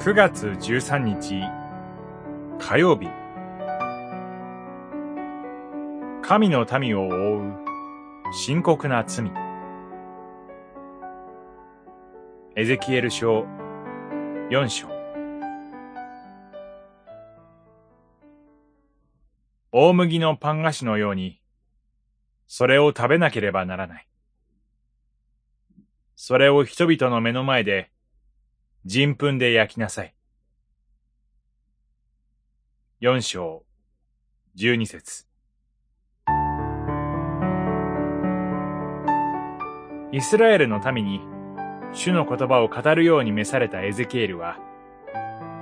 9月13日火曜日。神の民を覆う深刻な罪。エゼキエル書4章。大麦のパン菓子のようにそれを食べなければならない。それを人々の目の前で人糞で焼きなさい。四章、十二節。イスラエルの民に主の言葉を語るように召されたエゼキエルは、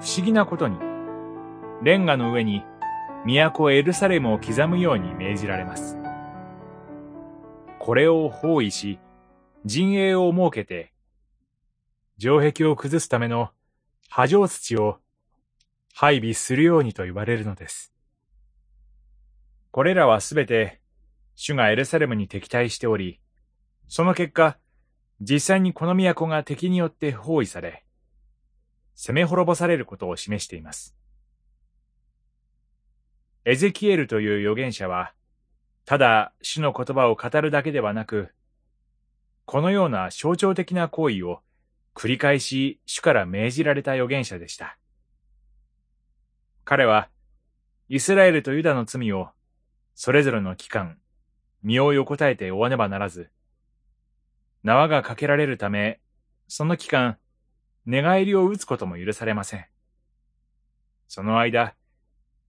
不思議なことに、レンガの上に都エルサレムを刻むように命じられます。これを包囲し、陣営を設けて城壁を崩すための波状土を配備するようにと言われるのです。これらはすべて主がエルサレムに敵対しており、その結果、実際にこの都が敵によって包囲され、攻め滅ぼされることを示しています。エゼキエルという預言者は、ただ主の言葉を語るだけではなく、このような象徴的な行為を繰り返し主から命じられた預言者でした。彼は、イスラエルとユダの罪を、それぞれの期間、身を横たえて追わねばならず、縄がかけられるため、その期間、寝返りを打つことも許されません。その間、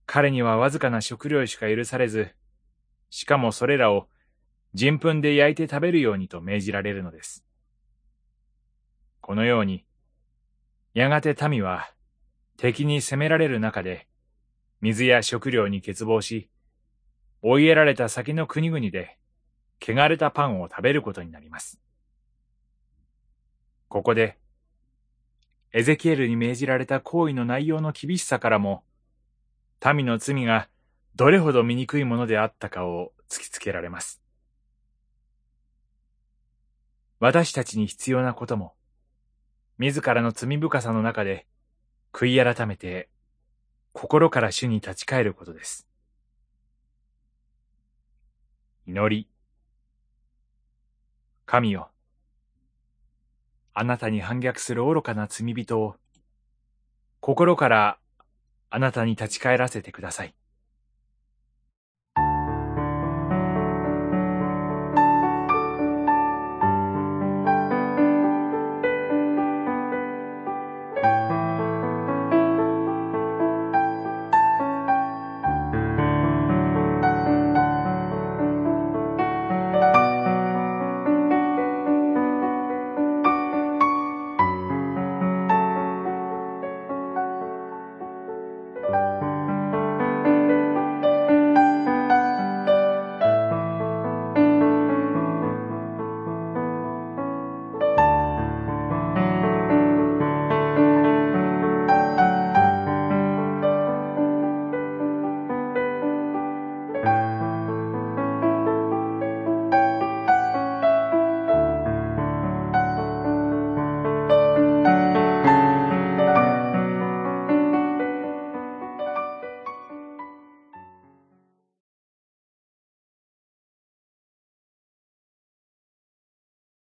彼にはわずかな食料しか許されず、しかもそれらを人糞で焼いて食べるようにと命じられるのです。このように、やがて民は敵に攻められる中で、水や食料に欠乏し、追いやられた先の国々で、汚れたパンを食べることになります。ここで、エゼキエルに命じられた行為の内容の厳しさからも、民の罪がどれほど醜いものであったかを突きつけられます。私たちに必要なことも、自らの罪深さの中で、悔い改めて、心から主に立ち返ることです。祈り。神よ。あなたに反逆する愚かな罪人を、心からあなたに立ち返らせてください。